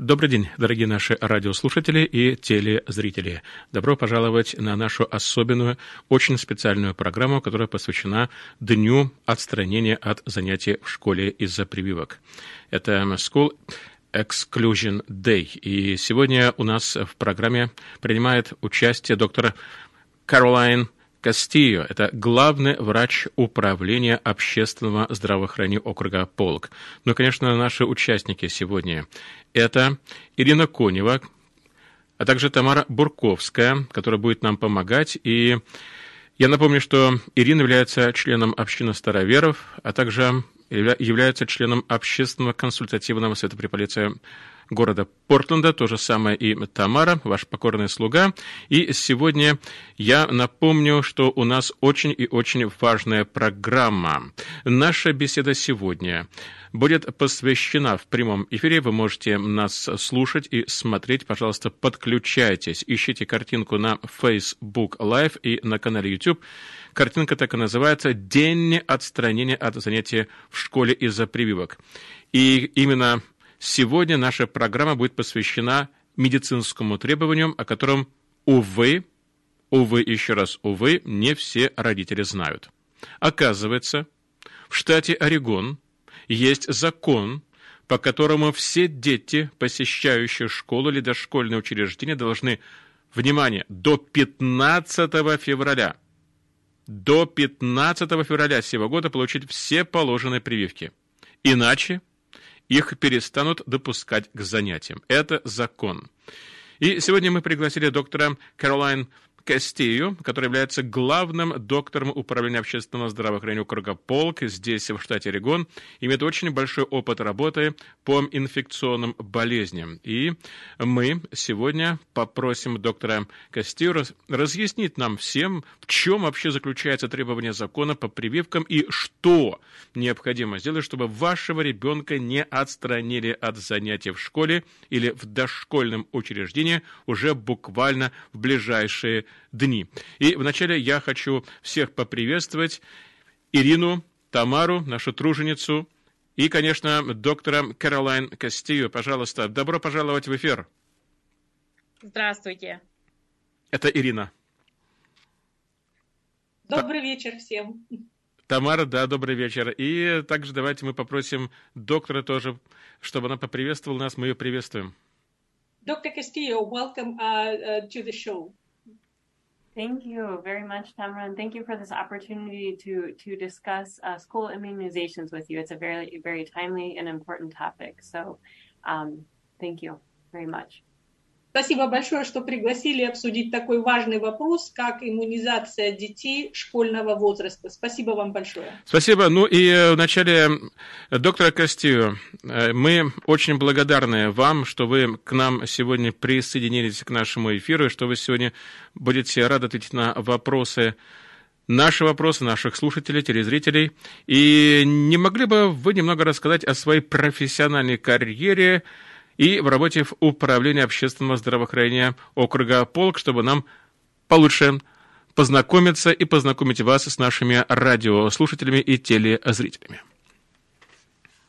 Добрый день, дорогие наши радиослушатели и телезрители. Добро пожаловать на нашу особенную, очень специальную программу, которая посвящена Дню отстранения от занятий в школе из-за прививок. Это School Exclusion Day. И сегодня у нас в программе принимает участие доктор Каролайн Кастио – это главный врач управления общественного здравоохранения округа Полк. Ну конечно, наши участники сегодня – это Ирина Конева, а также Тамара Бурковская, которая будет нам помогать. И я напомню, что Ирина является членом общины староверов, а также является членом общественного консультативного совета при полиции города Портленда, то же самое и Тамара, ваш покорный слуга. И сегодня я напомню, что у нас очень и очень важная программа. Наша беседа сегодня будет посвящена в прямом эфире. Вы можете нас слушать и смотреть. Пожалуйста, подключайтесь. Ищите картинку на Facebook Live и на канале YouTube. Картинка так и называется «День отстранения от занятия в школе из-за прививок». И именно Сегодня наша программа будет посвящена медицинскому требованию, о котором, увы, увы, еще раз, увы, не все родители знают. Оказывается, в штате Орегон есть закон, по которому все дети, посещающие школу или дошкольное учреждение, должны, внимание, до 15 февраля, до 15 февраля сего года получить все положенные прививки. Иначе их перестанут допускать к занятиям. Это закон. И сегодня мы пригласили доктора Каролайн Кастию, который является главным доктором управления общественного здравоохранения округа Полк здесь, в штате Орегон, имеет очень большой опыт работы по инфекционным болезням. И мы сегодня попросим доктора Кастию разъяснить нам всем, в чем вообще заключается требование закона по прививкам и что необходимо сделать, чтобы вашего ребенка не отстранили от занятий в школе или в дошкольном учреждении уже буквально в ближайшие дни. И вначале я хочу всех поприветствовать Ирину, Тамару, нашу труженицу, и, конечно, доктора Каролайн Кастию. Пожалуйста, добро пожаловать в эфир. Здравствуйте. Это Ирина. Добрый вечер всем. Тамара, да, добрый вечер. И также давайте мы попросим доктора тоже, чтобы она поприветствовала нас. Мы ее приветствуем. Доктор Castillo, welcome uh, uh, to the show. Thank you very much, Tamara, and thank you for this opportunity to to discuss uh, school immunizations with you. It's a very very timely and important topic. So, um, thank you very much. Спасибо большое, что пригласили обсудить такой важный вопрос, как иммунизация детей школьного возраста. Спасибо вам большое. Спасибо. Ну и э, вначале, доктор Костио, э, мы очень благодарны вам, что вы к нам сегодня присоединились к нашему эфиру, и что вы сегодня будете рады ответить на вопросы наши вопросы наших слушателей, телезрителей. И не могли бы вы немного рассказать о своей профессиональной карьере, и в работе в Управлении общественного здравоохранения округа Полк, чтобы нам получше познакомиться и познакомить вас с нашими радиослушателями и телезрителями.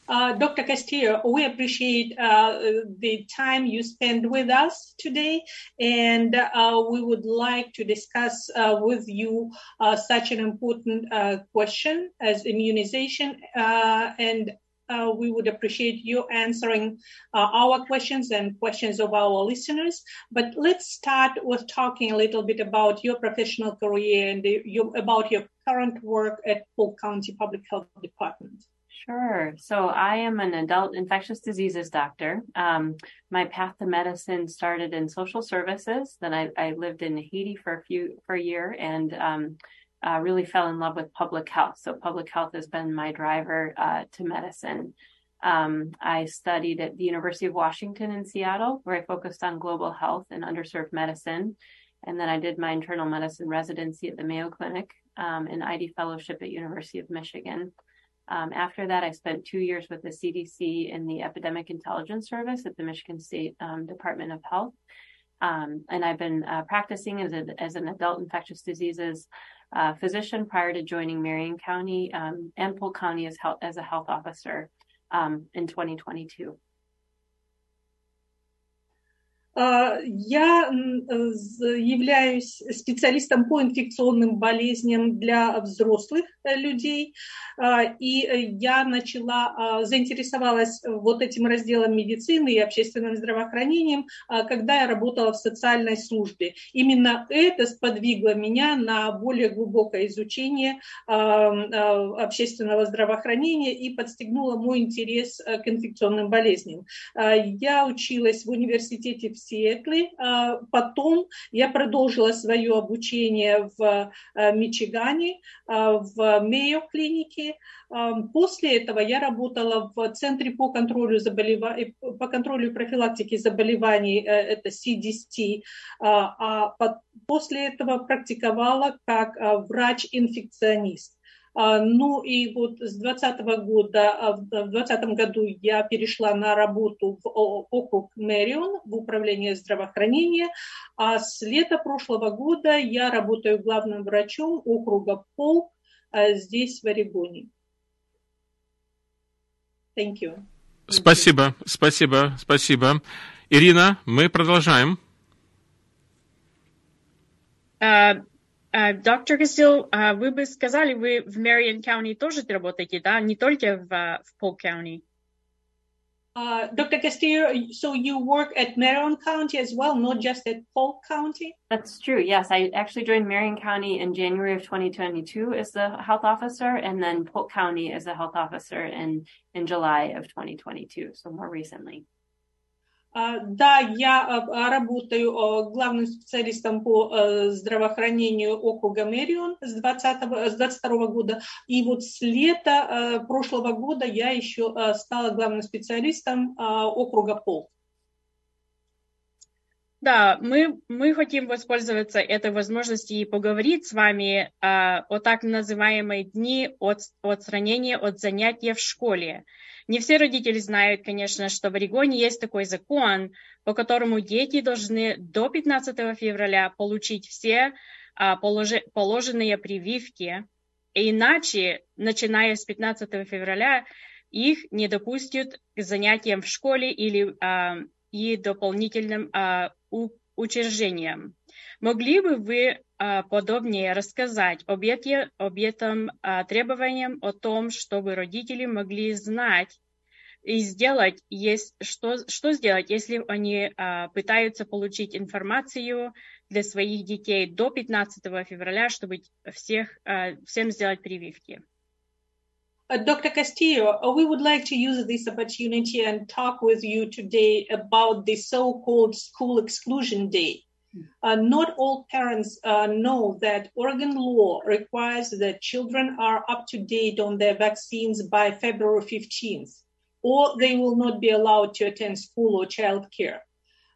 Uh, Dr. Castillo, we appreciate uh, the time you spend with us today, and uh, we would like to discuss uh, with you uh, such an important uh, question as immunization and uh, we would appreciate you answering uh, our questions and questions of our listeners. But let's start with talking a little bit about your professional career and the, about your current work at Polk County Public Health Department. Sure. So I am an adult infectious diseases doctor. Um, my path to medicine started in social services. Then I, I, lived in Haiti for a few for a year and um, uh, really fell in love with public health. So public health has been my driver uh, to medicine. Um, I studied at the University of Washington in Seattle, where I focused on global health and underserved medicine. And then I did my internal medicine residency at the Mayo Clinic um, and ID fellowship at University of Michigan. Um, after that, I spent two years with the CDC in the Epidemic Intelligence Service at the Michigan State um, Department of Health. Um, and I've been uh, practicing as, a, as an adult infectious diseases uh, physician prior to joining Marion County um, and Polk County as, health, as a health officer um, in 2022. Я являюсь специалистом по инфекционным болезням для взрослых людей, и я начала, заинтересовалась вот этим разделом медицины и общественным здравоохранением, когда я работала в социальной службе. Именно это сподвигло меня на более глубокое изучение общественного здравоохранения и подстегнуло мой интерес к инфекционным болезням. Я училась в университете в Сиэтле. Потом я продолжила свое обучение в Мичигане, в Мейо клинике. После этого я работала в Центре по контролю, заболева... по контролю и профилактике заболеваний, это CDC, а после этого практиковала как врач-инфекционист. Ну и вот с 2020 года, в 2020 году я перешла на работу в округ Мэрион в управлении здравоохранения, а с лета прошлого года я работаю главным врачом округа Полк здесь, в Орегоне. Thank you. Спасибо, спасибо, спасибо. Ирина, мы продолжаем. Uh, Доктор Кастил, вы бы сказали, вы в Мэрион County тоже работаете, да? Не только в, в Polk County? Uh, Dr. Castillo, so you work at Marion County as well, not just at Polk County? That's true, yes. I actually joined Marion County in January of 2022 as the health officer, and then Polk County as a health officer in, in July of 2022, so more recently. Да, я работаю главным специалистом по здравоохранению округа Мэрион с, 20, с 22 года. И вот с лета прошлого года я еще стала главным специалистом округа Пол. Да, мы, мы хотим воспользоваться этой возможностью и поговорить с вами а, о так называемой дни от, отстранения от занятия в школе. Не все родители знают, конечно, что в Орегоне есть такой закон, по которому дети должны до 15 февраля получить все а, положи, положенные прививки, иначе, начиная с 15 февраля, их не допустят к занятиям в школе или а, и дополнительным а, у, учреждениям. Могли бы вы а, подробнее рассказать об, эти, об этом а, требованиям, о том, чтобы родители могли знать и сделать, есть, что, что сделать, если они а, пытаются получить информацию для своих детей до 15 февраля, чтобы всех, всем сделать прививки. Dr. Castillo, we would like to use this opportunity and talk with you today about the so-called school exclusion day. Uh, not all parents uh, know that Oregon law requires that children are up to date on their vaccines by February 15th, or they will not be allowed to attend school or childcare.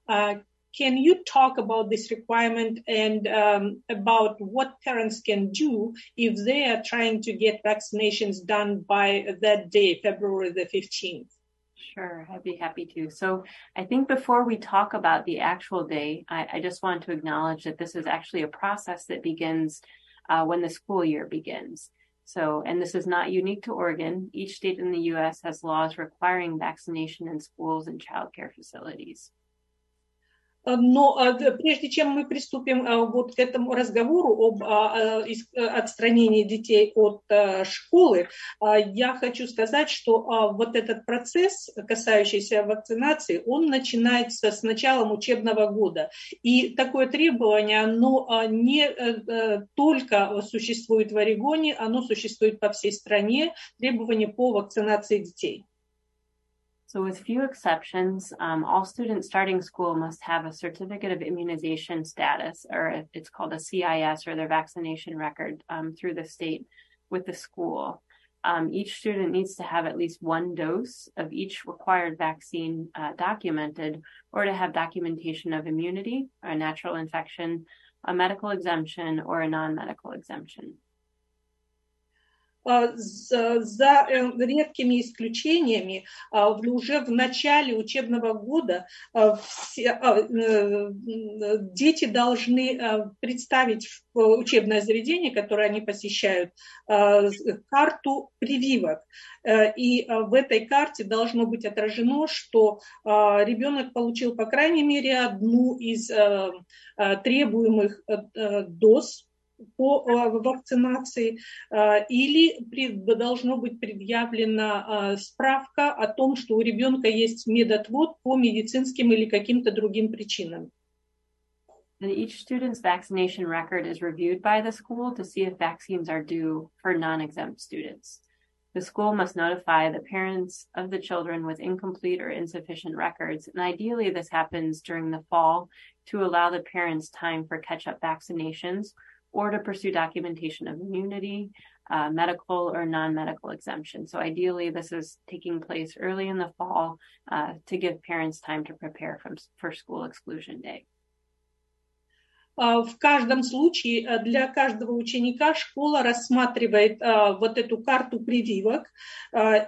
Uh, can you talk about this requirement and um, about what parents can do if they are trying to get vaccinations done by that day, February the 15th? Sure, I'd be happy to. So I think before we talk about the actual day, I, I just want to acknowledge that this is actually a process that begins uh, when the school year begins. So, and this is not unique to Oregon. Each state in the U.S. has laws requiring vaccination in schools and childcare facilities. Но прежде чем мы приступим вот к этому разговору об отстранении детей от школы, я хочу сказать, что вот этот процесс, касающийся вакцинации, он начинается с началом учебного года. И такое требование, оно не только существует в Орегоне, оно существует по всей стране, требование по вакцинации детей. So, with few exceptions, um, all students starting school must have a certificate of immunization status, or it's called a CIS, or their vaccination record um, through the state with the school. Um, each student needs to have at least one dose of each required vaccine uh, documented, or to have documentation of immunity, a natural infection, a medical exemption, or a non medical exemption. За редкими исключениями уже в начале учебного года все, дети должны представить в учебное заведение, которое они посещают, карту прививок. И в этой карте должно быть отражено, что ребенок получил по крайней мере одну из требуемых доз по вакцинации, или должно быть предъявлена справка о том, что у ребенка есть медотвод по медицинским или каким-то другим причинам. And each student's vaccination record is reviewed by the school to see if vaccines are due for non-exempt students. The school must notify the parents of the children with incomplete or insufficient records, and ideally this happens during the fall to allow the parents time for catch-up vaccinations or to pursue documentation of immunity, uh, medical or non-medical exemption. So ideally, this is taking place early in the fall uh, to give parents time to prepare from, for school exclusion day. В каждом случае для каждого ученика школа рассматривает вот эту карту прививок,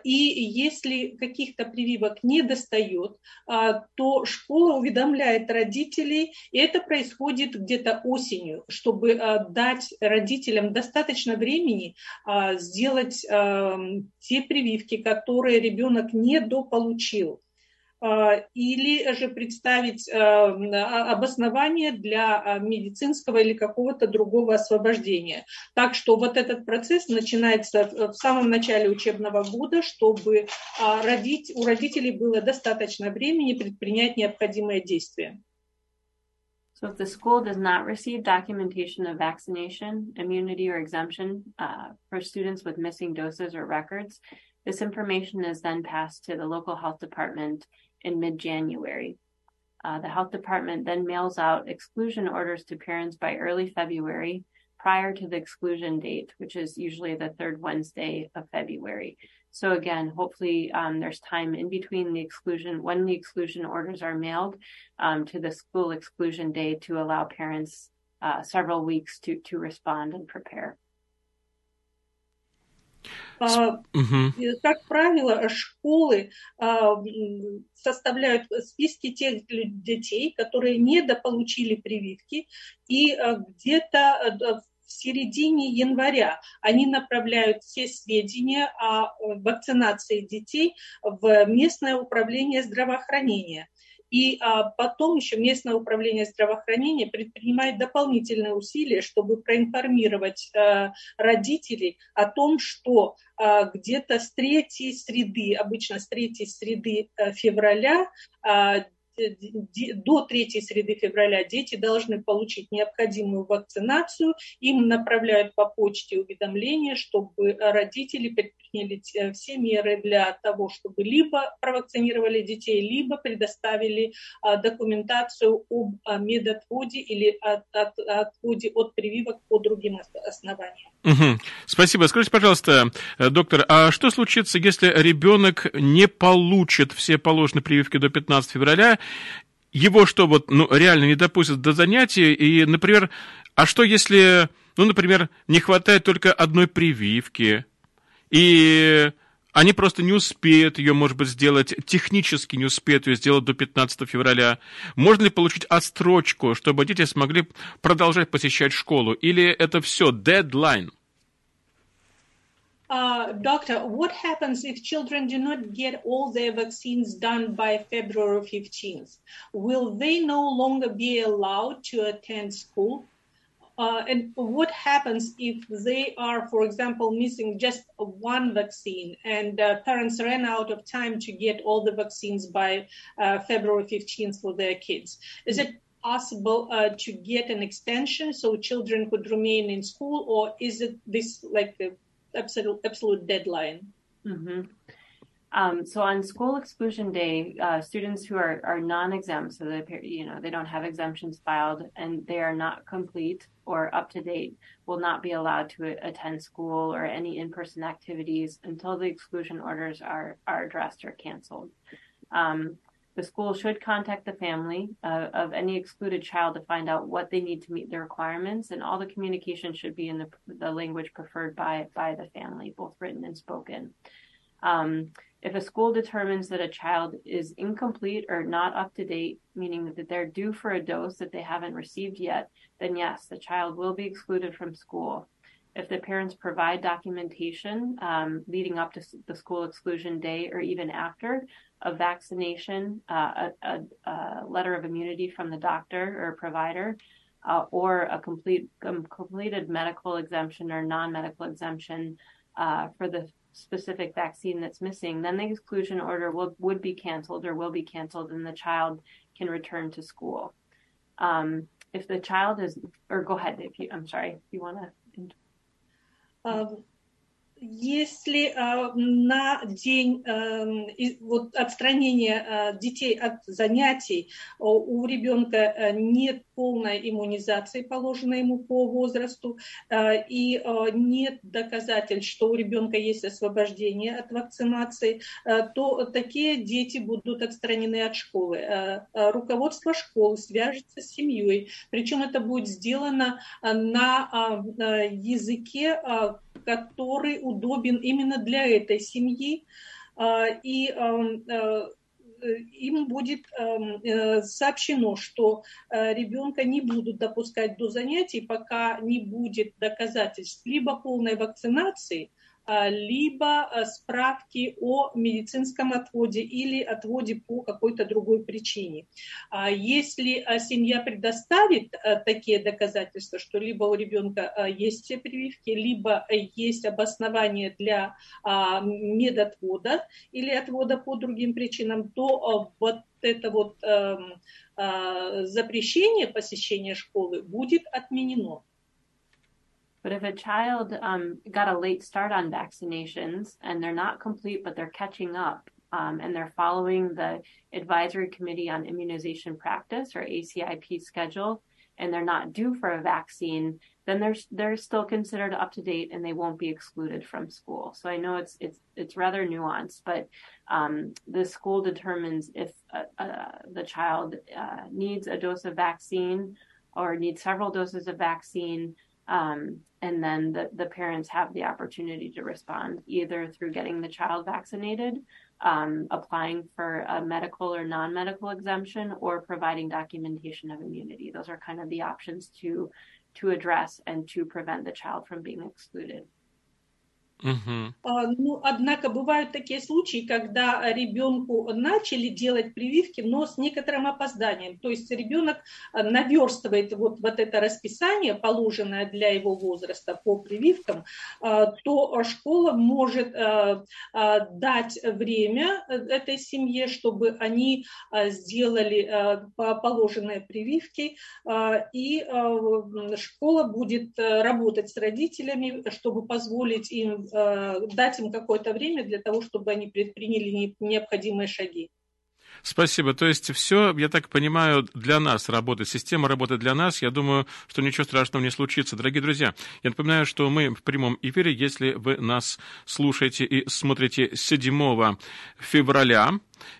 и если каких-то прививок не достает, то школа уведомляет родителей, и это происходит где-то осенью, чтобы дать родителям достаточно времени сделать те прививки, которые ребенок недополучил. Или же представить обоснование для медицинского или какого-то другого освобождения. Так что вот этот процесс начинается в самом начале учебного года, чтобы родить, у родителей было достаточно времени предпринять необходимые действия. So if the school does not receive documentation of vaccination, immunity, or exemption uh, for students with missing doses or records, this information is then passed to the local health department in mid January. Uh, the health department then mails out exclusion orders to parents by early February prior to the exclusion date, which is usually the third Wednesday of February. So again, hopefully um, there's time in between the exclusion, when the exclusion orders are mailed um, to the school exclusion day to allow parents uh, several weeks to, to respond and prepare. Угу. Как правило, школы составляют списки тех детей, которые недополучили прививки, и где-то в середине января они направляют все сведения о вакцинации детей в местное управление здравоохранения. И а, потом еще местное управление здравоохранения предпринимает дополнительные усилия, чтобы проинформировать а, родителей о том, что а, где-то с третьей среды, обычно с третьей среды а, февраля, а, до третьей среды февраля дети должны получить необходимую вакцинацию. Им направляют по почте уведомления, чтобы родители предприняли все меры для того, чтобы либо провакцинировали детей, либо предоставили документацию об медотводе или от, от, отводе от прививок по другим основаниям. Угу. Спасибо. Скажите, пожалуйста, доктор, а что случится, если ребенок не получит все положенные прививки до 15 февраля его что, вот, ну, реально не допустят до занятий, и, например, а что если, ну, например, не хватает только одной прививки, и они просто не успеют ее, может быть, сделать, технически не успеют ее сделать до 15 февраля. Можно ли получить отстрочку, чтобы дети смогли продолжать посещать школу? Или это все дедлайн? Uh, doctor, what happens if children do not get all their vaccines done by February 15th? Will they no longer be allowed to attend school? Uh, and what happens if they are, for example, missing just one vaccine and uh, parents ran out of time to get all the vaccines by uh, February 15th for their kids? Is it possible uh, to get an extension so children could remain in school, or is it this like the absolute absolute deadline. Mm-hmm. Um, so on school exclusion day, uh, students who are, are non-exempt, so they you know they don't have exemptions filed and they are not complete or up to date, will not be allowed to attend school or any in-person activities until the exclusion orders are are addressed or canceled. Um, The school should contact the family uh, of any excluded child to find out what they need to meet the requirements, and all the communication should be in the, the language preferred by, by the family, both written and spoken. Um, if a school determines that a child is incomplete or not up to date, meaning that they're due for a dose that they haven't received yet, then yes, the child will be excluded from school. If the parents provide documentation um, leading up to the school exclusion day or even after, a vaccination, uh, a, a, a, letter of immunity from the doctor or provider, uh, or a complete um, completed medical exemption or non-medical exemption uh, for the specific vaccine that's missing, then the exclusion order will, would be canceled or will be canceled, and the child can return to school. Um, if the child is, or go ahead, if you, I'm sorry, if you want to. Um, если э, на день э, вот отстранения э, детей от занятий у ребенка нет полной иммунизации, положенной ему по возрасту, и нет доказательств, что у ребенка есть освобождение от вакцинации, то такие дети будут отстранены от школы. Руководство школы свяжется с семьей, причем это будет сделано на языке, который удобен именно для этой семьи, и им будет э, сообщено, что ребенка не будут допускать до занятий, пока не будет доказательств либо полной вакцинации, а, либо а, справки о медицинском отводе или отводе по какой-то другой причине. А если семья предоставит такие доказательства, что либо у ребенка есть все прививки, либо есть обоснование для медотвода или отвода по другим причинам, то вот это вот эм, запрещение посещения школы будет отменено. But if a child um, got a late start on vaccinations and they're not complete, but they're catching up um, and they're following the Advisory Committee on Immunization Practice or ACIP schedule, and they're not due for a vaccine, then they're they're still considered up to date and they won't be excluded from school. So I know it's it's it's rather nuanced, but um, the school determines if uh, uh, the child uh, needs a dose of vaccine or needs several doses of vaccine um, and then the, the parents have the opportunity to respond either through getting the child vaccinated, um, applying for a medical or non medical exemption, or providing documentation of immunity. Those are kind of the options to to address and to prevent the child from being excluded. Угу. Ну, однако бывают такие случаи, когда ребенку начали делать прививки, но с некоторым опозданием. То есть ребенок а, наверстывает вот, вот это расписание, положенное для его возраста по прививкам, а, то школа может дать время э, этой семье, чтобы они сделали положенные прививки, и школа будет э, работать с родителями, чтобы позволить им Э, дать им какое-то время для того, чтобы они предприняли необходимые шаги. Спасибо. То есть все, я так понимаю, для нас работает. Система работает для нас. Я думаю, что ничего страшного не случится. Дорогие друзья, я напоминаю, что мы в прямом эфире, если вы нас слушаете и смотрите 7 февраля,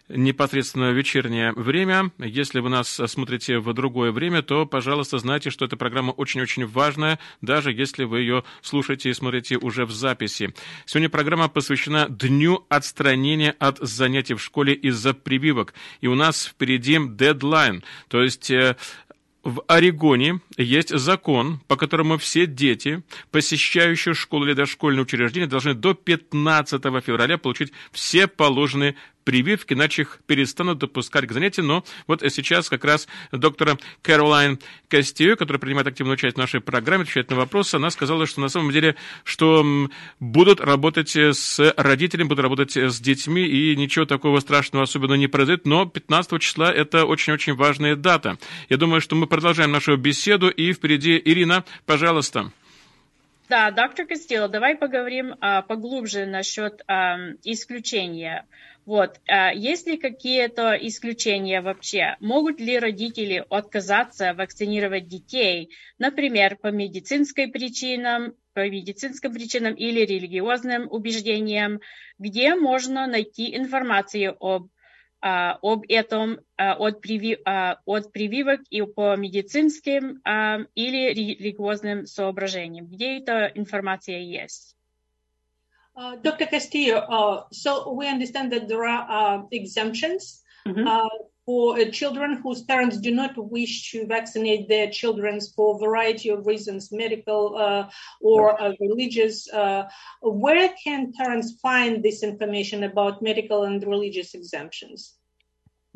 непосредственно вечернее время. Если вы нас смотрите в другое время, то, пожалуйста, знайте, что эта программа очень-очень важная, даже если вы ее слушаете и смотрите уже в записи. Сегодня программа посвящена Дню отстранения от занятий в школе из-за прививок. И у нас впереди дедлайн, то есть э, в Орегоне есть закон, по которому все дети, посещающие школу или дошкольное учреждение, должны до 15 февраля получить все положенные прививки, иначе их перестанут допускать к занятиям. Но вот сейчас как раз доктора Кэролайн Костею, которая принимает активную участие в нашей программе, отвечает на вопросы, она сказала, что на самом деле, что будут работать с родителями, будут работать с детьми, и ничего такого страшного особенно не произойдет, но 15 числа это очень-очень важная дата. Я думаю, что мы продолжаем нашу беседу, и впереди Ирина, пожалуйста. Да, доктор Костило, давай поговорим а, поглубже насчет а, исключения. Вот, а, есть ли какие-то исключения вообще? Могут ли родители отказаться вакцинировать детей, например, по медицинской причинам, по медицинским причинам или религиозным убеждениям, где можно найти информацию об об этом от, приви, от прививок и по медицинским или религиозным соображениям, где эта информация есть. Uh, Dr. Castillo, uh, so we understand that there are uh, exemptions mm-hmm. for uh, children whose parents do not wish to vaccinate their children for a variety of reasons, medical or religious. where can parents find this information about medical and religious exemptions?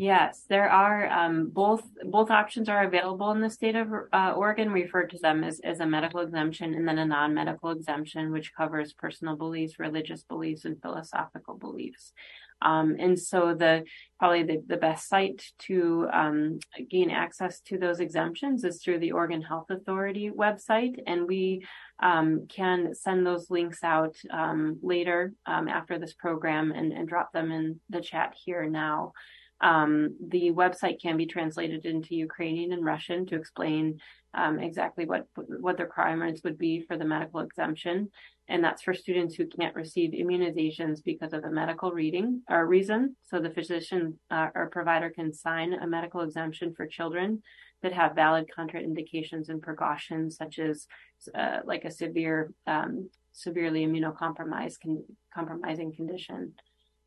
Yes, there are um, both both options are available in the state of uh, Oregon. We refer to them as, as a medical exemption and then a non-medical exemption, which covers personal beliefs, religious beliefs, and philosophical beliefs. Um, and so the probably the, the best site to um, gain access to those exemptions is through the Oregon Health Authority website, and we um, can send those links out um, later um, after this program and, and drop them in the chat here now. Um, the website can be translated into Ukrainian and Russian to explain um, exactly what what the requirements would be for the medical exemption, and that's for students who can't receive immunizations because of a medical reading or reason. So the physician uh, or provider can sign a medical exemption for children that have valid contraindications and precautions, such as uh, like a severe, um, severely immunocompromised con- compromising condition.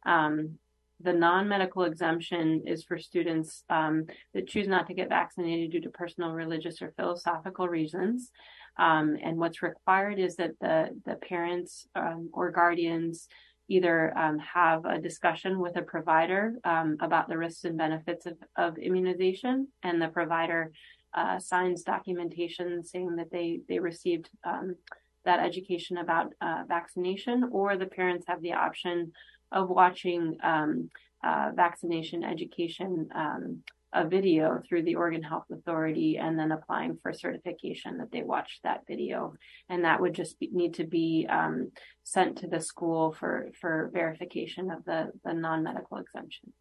Um, the non-medical exemption is for students um, that choose not to get vaccinated due to personal, religious, or philosophical reasons. Um, and what's required is that the the parents um, or guardians either um, have a discussion with a provider um, about the risks and benefits of, of immunization, and the provider uh, signs documentation saying that they they received um, that education about uh, vaccination, or the parents have the option of watching um, uh, vaccination education um, a video through the Oregon Health Authority and then applying for certification that they watched that video. And that would just be, need to be um, sent to the school for, for verification of the, the non medical exemption.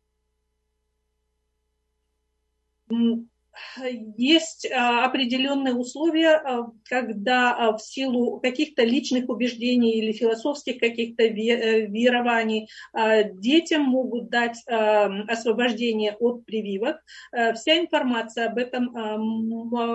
Есть определенные условия, когда в силу каких-то личных убеждений или философских каких-то верований детям могут дать освобождение от прививок. Вся информация об этом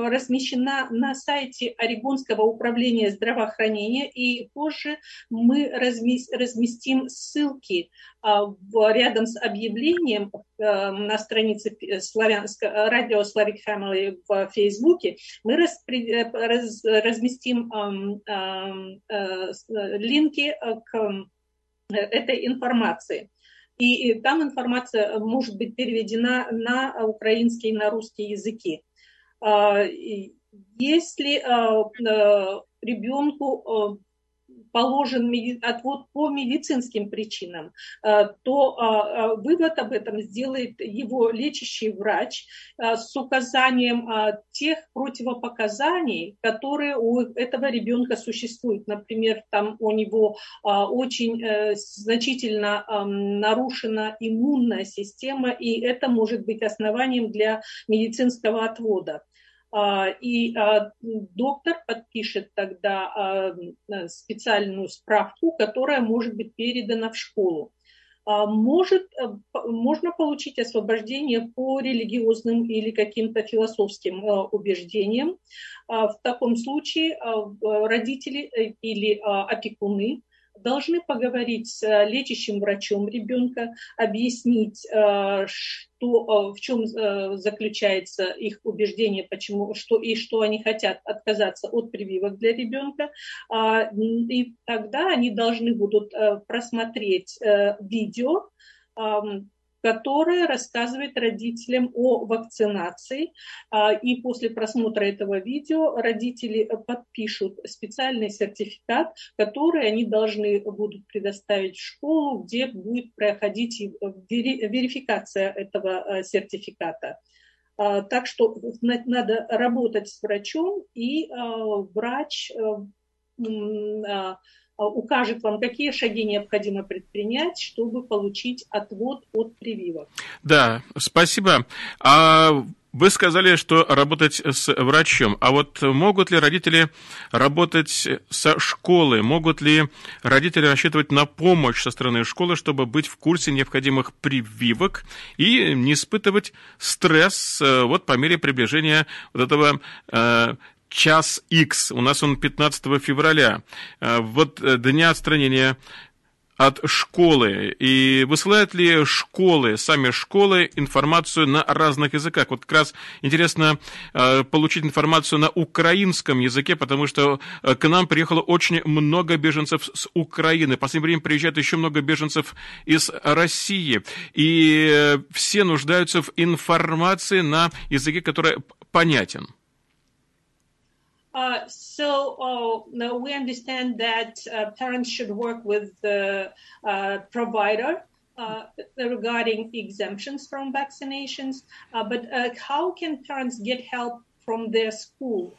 размещена на сайте Орегонского управления здравоохранения, и позже мы разместим ссылки рядом с объявлением на странице славянско, радио Slavic Family в Фейсбуке, мы распри, раз, разместим линки к этой информации. И там информация может быть переведена на украинский и на русский языки. Если ребенку положен отвод по медицинским причинам, э, то э, э, вывод об этом сделает его лечащий врач с указанием тех противопоказаний, которые у этого ребенка существуют. Например, там у него очень значительно нарушена иммунная система, и это может быть основанием для медицинского отвода. И доктор подпишет тогда специальную справку, которая может быть передана в школу. Может, можно получить освобождение по религиозным или каким-то философским убеждениям. В таком случае родители э, или опекуны должны поговорить с э, лечащим врачом ребенка, объяснить, э, что, э, в чем заключается их убеждение, почему, что, и что они хотят отказаться от прививок для ребенка. А, и тогда они должны будут просмотреть видео, которая рассказывает родителям о вакцинации. А, и после просмотра этого видео родители подпишут специальный сертификат, который они должны будут предоставить в школу, где будет проходить верификация этого а, сертификата. А, так что надо работать с врачом, и врач укажет вам, какие шаги необходимо предпринять, чтобы получить отвод от прививок. Да, спасибо. А Вы сказали, что работать с врачом. А вот могут ли родители работать со школы? Могут ли родители рассчитывать на помощь со стороны школы, чтобы быть в курсе необходимых прививок и не испытывать стресс э, вот по мере приближения вот этого э, час X. У нас он 15 февраля. Э, вот дня отстранения от школы? И высылают ли школы, сами школы, информацию на разных языках? Вот как раз интересно э, получить информацию на украинском языке, потому что э, к нам приехало очень много беженцев с Украины. В последнее время приезжает еще много беженцев из России. И э, все нуждаются в информации на языке, который понятен. Uh, so uh, we understand that uh, parents should work with the uh, provider uh, regarding exemptions from vaccinations. but how can parents get help from their school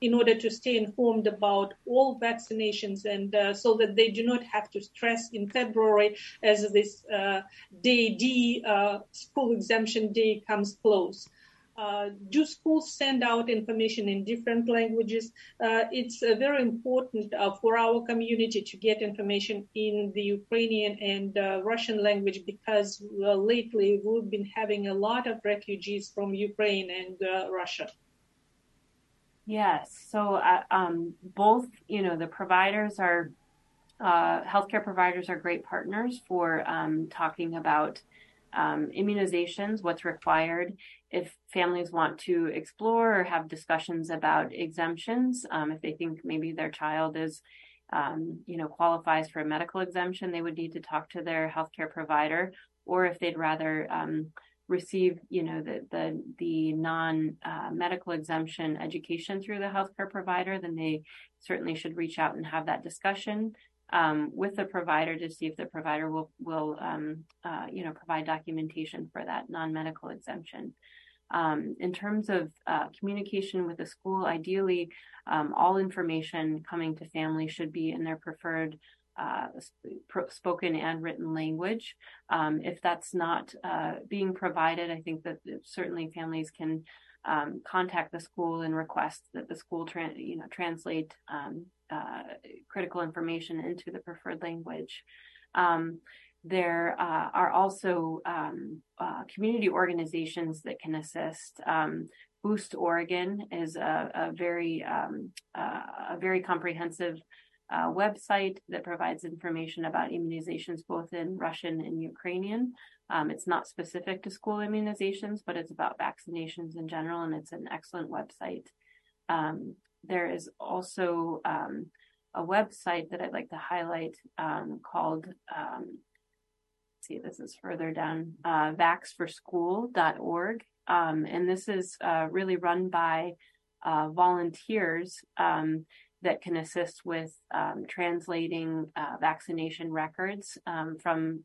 in order to stay informed about all vaccinations and uh, so that they do not have to stress in February as this uh, day D uh, school exemption day comes close. Uh, do schools send out information in different languages? Uh, it's uh, very important uh, for our community to get information in the Ukrainian and uh, Russian language because lately we've been having a lot of refugees from Ukraine and Russia. Yes, so um, both, you know, the providers are, healthcare providers are great partners for um, talking about um, immunizations, what's required, if families want to explore or have discussions about exemptions, um, if they think maybe their child is, um, you know, qualifies for a medical exemption, they would need to talk to their healthcare provider, or if they'd rather um, receive, you know, the the the non uh, medical exemption education through the healthcare provider, then they certainly should reach out and have that discussion um, with the provider to see if the provider will will um, uh, you know provide documentation for that non-medical exemption. Um, in terms of uh, communication with the school, ideally, um, all information coming to families should be in their preferred uh, sp- spoken and written language. Um, if that's not uh, being provided, I think that certainly families can um, contact the school and request that the school tra- you know translate um, uh, critical information into the preferred language. Um, there uh, are also um, uh, community organizations that can assist. Um, Boost Oregon is a, a very um, uh, a very comprehensive uh, website that provides information about immunizations both in Russian and Ukrainian. Um, it's not specific to school immunizations, but it's about vaccinations in general, and it's an excellent website. Um, there is also um, a website that I'd like to highlight um, called, um, see, this is further down, uh, vaxforschool.org. Um, and this is uh, really run by uh, volunteers um, that can assist with um, translating uh, vaccination records um, from,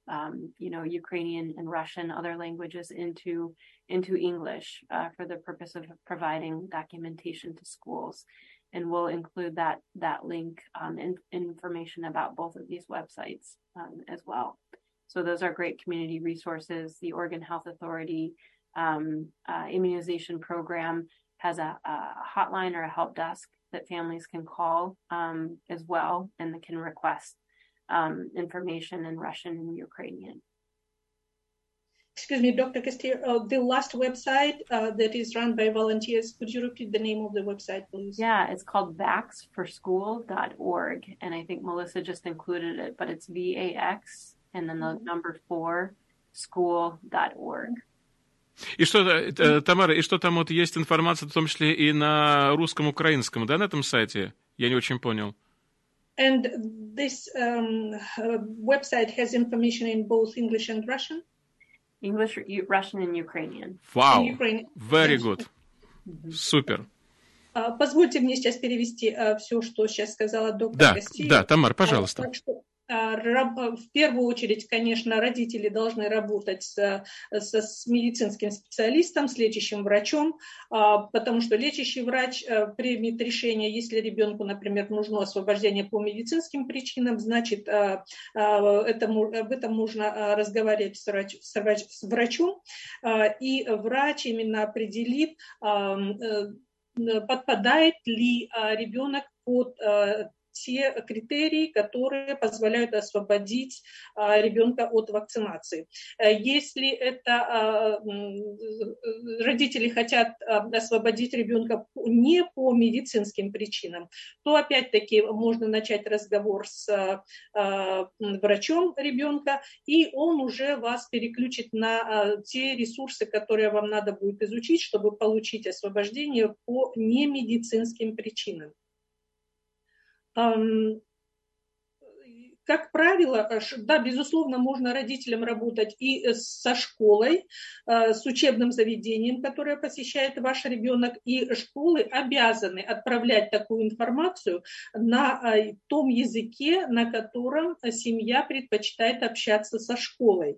you know, Ukrainian and Russian, other languages into into English uh, for the purpose of providing documentation to schools. And we'll include that that link um, and information about both of these websites um, as well. So those are great community resources. The Oregon Health Authority um, uh, immunization program has a, a, hotline or a help desk that families can call um, as well, and they can request um, information in Russian and Ukrainian. Excuse me, Dr. Castillo, uh, the last website uh, that is run by volunteers, could you repeat the name of the website, please? Yeah, it's called vaxforschool.org. And I think Melissa just included it, but it's V A X and then the mm-hmm. number four school.org. И что, э, Тамара, и что там вот есть информация, в том числе и на русском, украинском, да, на этом сайте? Я не очень понял. And this um, website has information in both English and Russian? English, Russian and Ukrainian. Wow, very good. Супер. Позвольте мне сейчас перевести все, что сейчас сказала доктор Да, да, Тамар, пожалуйста. Так что, в первую очередь, конечно, родители должны работать с, с, медицинским специалистом, с лечащим врачом, потому что лечащий врач примет решение, если ребенку, например, нужно освобождение по медицинским причинам, значит, это, об этом можно разговаривать с, врач, с, врач, с врачом, и врач именно определит, подпадает ли ребенок под те критерии, которые позволяют освободить а, ребенка от вакцинации. Э, если это а, родители хотят а, освободить ребенка не по медицинским причинам, то опять-таки можно начать разговор с врачом ребенка, и он уже вас переключит на те ресурсы, которые вам надо будет изучить, чтобы получить освобождение по немедицинским причинам как правило, да, безусловно, можно родителям работать и э, со школой, э, с учебным заведением, которое посещает ваш ребенок, и школы обязаны отправлять такую информацию на э, том языке, на котором семья предпочитает общаться со школой.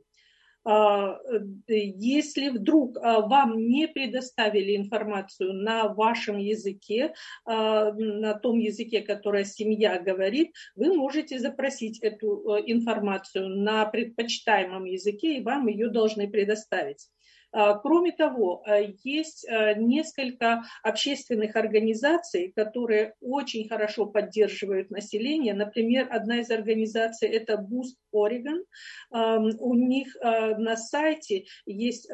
А, э, если вдруг а, вам не предоставили информацию на вашем языке, а, на том языке, который семья говорит, вы можете запросить эту э, информацию на предпочитаемом языке, и вам ее должны предоставить. А, кроме того, а, есть а, несколько общественных организаций, которые очень хорошо поддерживают население. Например, одна из организаций – это Boost Oregon. У них на сайте есть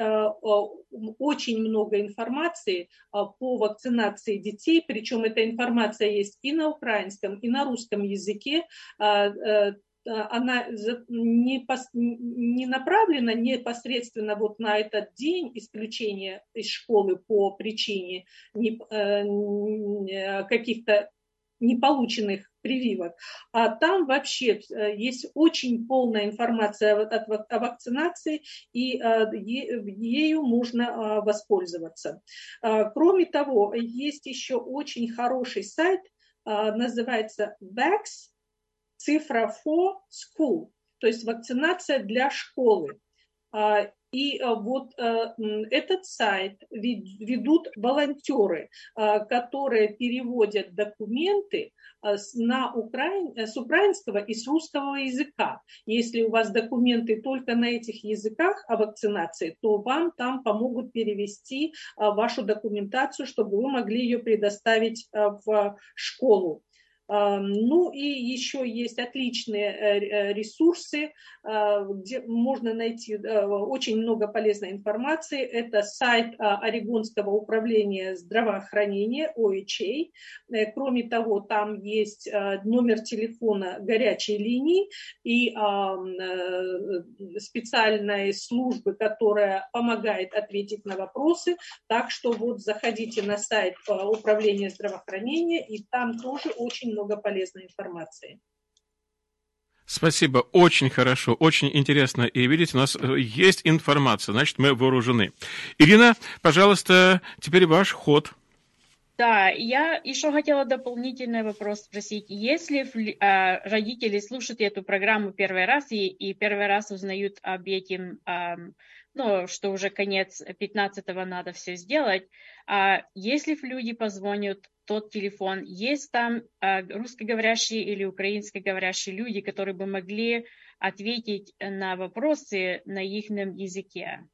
очень много информации по вакцинации детей, причем эта информация есть и на украинском, и на русском языке э, она не, пос, не направлена непосредственно вот на этот день исключения из школы по причине не, э, каких-то неполученных прививок, а там вообще э, есть очень полная информация о вакцинации, и э, ею можно э, воспользоваться. Кроме того, есть еще очень хороший сайт, называется VAX, цифра for school, то есть вакцинация для школы. А, и а, вот а, этот сайт ведут волонтеры, которые переводят документы на украин, с украинского и с русского языка. Если у вас документы только на этих языках о вакцинации, то вам там помогут перевести вашу документацию, чтобы вы могли ее предоставить в школу. Ну и еще есть отличные э, э, ресурсы, а, где можно найти э, очень много полезной информации. Это сайт а, Орегонского управления здравоохранения, OHA. Кроме того, там есть номер телефона горячей линии и специальной службы, которая помогает ответить на вопросы. Так что вот заходите на сайт управления здравоохранения, и там тоже очень много много полезной информации. Спасибо, очень хорошо, очень интересно. И видите, у нас э, есть информация, значит, мы вооружены. Ирина, пожалуйста, теперь ваш ход. Да, я еще хотела дополнительный вопрос спросить. Если э, родители слушают эту программу первый раз и, и первый раз узнают об этом, э, ну, что уже конец 15-го надо все сделать, а если люди позвонят тот телефон. Есть там э, русскоговорящие или украинскоговорящие люди, которые бы могли ответить на вопросы на их языке?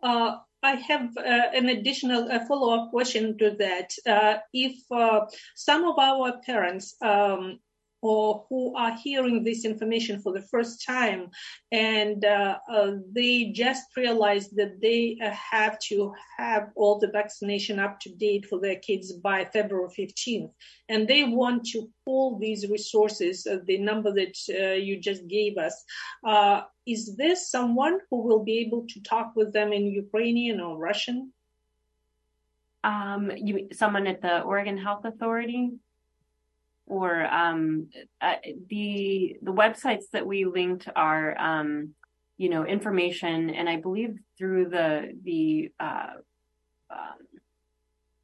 Uh, I have uh, an additional uh, follow-up question to that. Uh, if some of our parents um, or who are hearing this information for the first time and uh, uh, they just realized that they uh, have to have all the vaccination up to date for their kids by February 15th. And they want to pull these resources, uh, the number that uh, you just gave us. Uh, is there someone who will be able to talk with them in Ukrainian or Russian? Um, you, someone at the Oregon Health Authority? Or um, uh, the the websites that we linked are um, you know information, and I believe through the the uh, um,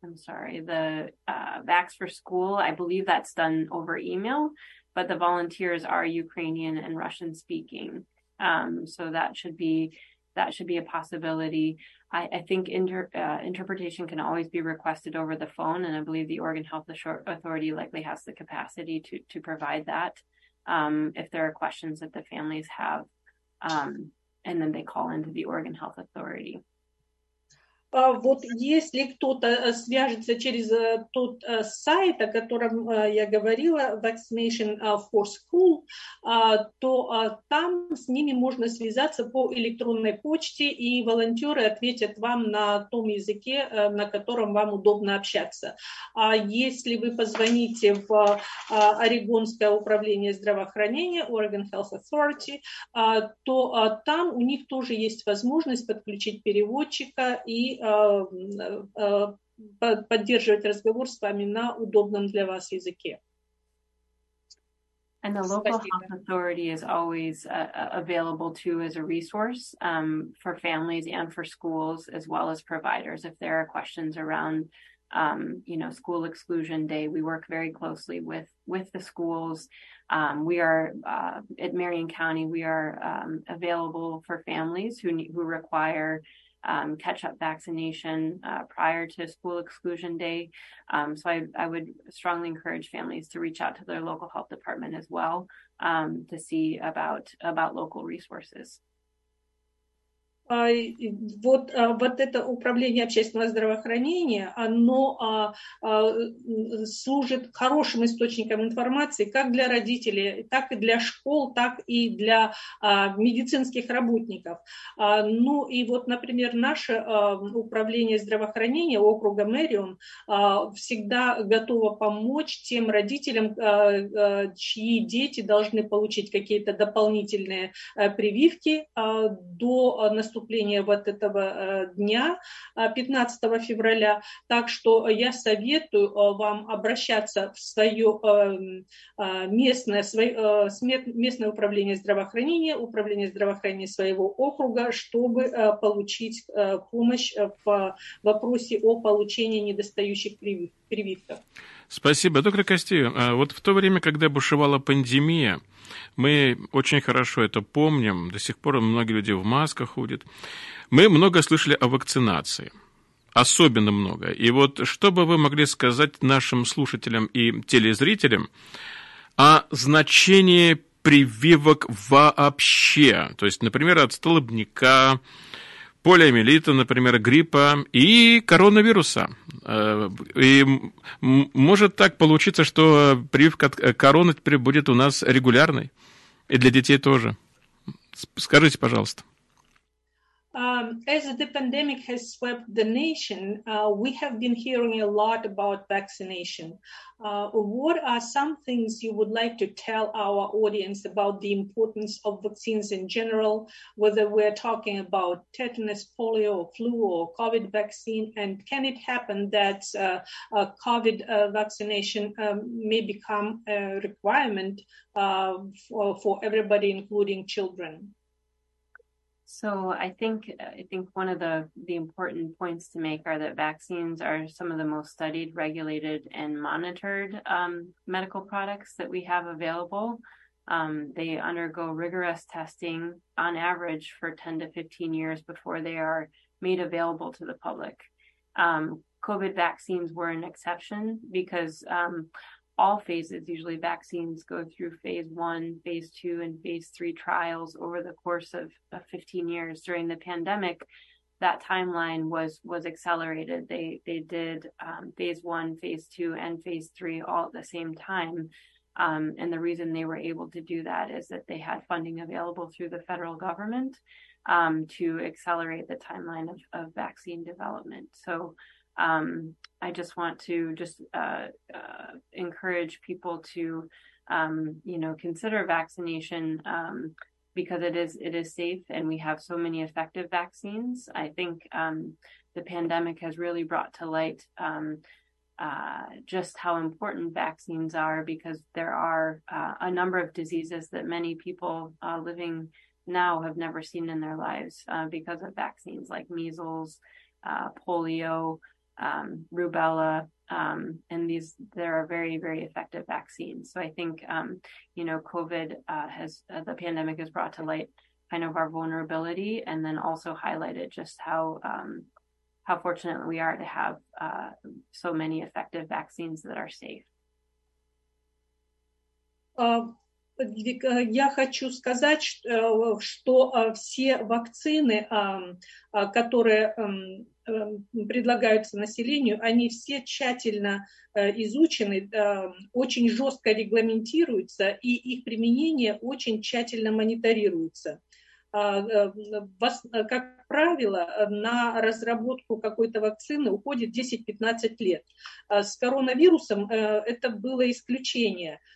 I'm sorry the uh, Vax for School. I believe that's done over email, but the volunteers are Ukrainian and Russian speaking. Um, so that should be that should be a possibility. I, I think inter, uh, interpretation can always be requested over the phone, and I believe the Oregon Health Authority likely has the capacity to to provide that um, if there are questions that the families have, um, and then they call into the Oregon Health Authority. Вот если кто-то свяжется через тот сайт, о котором я говорила, Vaccination for School, то там с ними можно связаться по электронной почте, и волонтеры ответят вам на том языке, на котором вам удобно общаться. А если вы позвоните в Орегонское управление здравоохранения, Oregon Health Authority, то там у них тоже есть возможность подключить переводчика и поддерживать разговор с вами на удобном для вас языке. And the local health authority is always uh, available too as a resource um, for families and for schools as well as providers. If there are questions around, um, you know, school exclusion day, we work very closely with with the schools. Um, we are uh, at Marion County. We are um, available for families who who require um, catch up vaccination uh, prior to school exclusion day. Um, so I, I, would strongly encourage families to reach out to their local health department as well um, to see about about local resources. Вот, вот это управление общественного здравоохранения, оно служит хорошим источником информации как для родителей, так и для школ, так и для медицинских работников. Ну и вот, например, наше управление здравоохранения округа Мэрион всегда готово помочь тем родителям, чьи дети должны получить какие-то дополнительные прививки до наступления наступления вот этого дня, 15 февраля. Так что я советую вам обращаться в свое местное, свое, местное управление здравоохранения, управление здравоохранения своего округа, чтобы получить помощь в вопросе о получении недостающих прививок. Спасибо. Доктор Костею, вот в то время, когда бушевала пандемия, мы очень хорошо это помним, до сих пор многие люди в масках ходят. Мы много слышали о вакцинации, особенно много. И вот что бы вы могли сказать нашим слушателям и телезрителям о значении прививок вообще? То есть, например, от столбняка, полиомиелита, например, гриппа и коронавируса. Э, и может так получиться, что прививка короны теперь будет у нас регулярной. И для детей тоже. Скажите, пожалуйста. Um, as the pandemic has swept the nation, uh, we have been hearing a lot about vaccination. Uh, what are some things you would like to tell our audience about the importance of vaccines in general, whether we're talking about tetanus, polio, or flu, or COVID vaccine? And can it happen that uh, COVID uh, vaccination um, may become a requirement uh, for, for everybody, including children? So I think I think one of the the important points to make are that vaccines are some of the most studied, regulated, and monitored um, medical products that we have available. Um, they undergo rigorous testing on average for 10 to 15 years before they are made available to the public. Um, COVID vaccines were an exception because um, all phases. Usually, vaccines go through phase one, phase two, and phase three trials over the course of, of 15 years. During the pandemic, that timeline was was accelerated. They they did um, phase one, phase two, and phase three all at the same time. Um, and the reason they were able to do that is that they had funding available through the federal government um, to accelerate the timeline of, of vaccine development. So um, I just want to just uh, uh, encourage people to, um, you know, consider vaccination um, because it is it is safe and we have so many effective vaccines. I think um, the pandemic has really brought to light um, uh, just how important vaccines are because there are uh, a number of diseases that many people uh, living now have never seen in their lives uh, because of vaccines like measles, polio um, rubella, Um, and these, there are very, very effective vaccines. So I think, um, you know, COVID uh, has, uh, the pandemic has brought to light kind of our vulnerability and then also highlighted just how, um, how fortunate we are to have uh, so many effective vaccines that are safe. я хочу сказать, что все вакцины, которые предлагаются населению, они все тщательно изучены, очень жестко регламентируются, и их применение очень тщательно мониторируется. Как правило, на разработку какой-то вакцины уходит 10-15 лет. С коронавирусом это было исключение –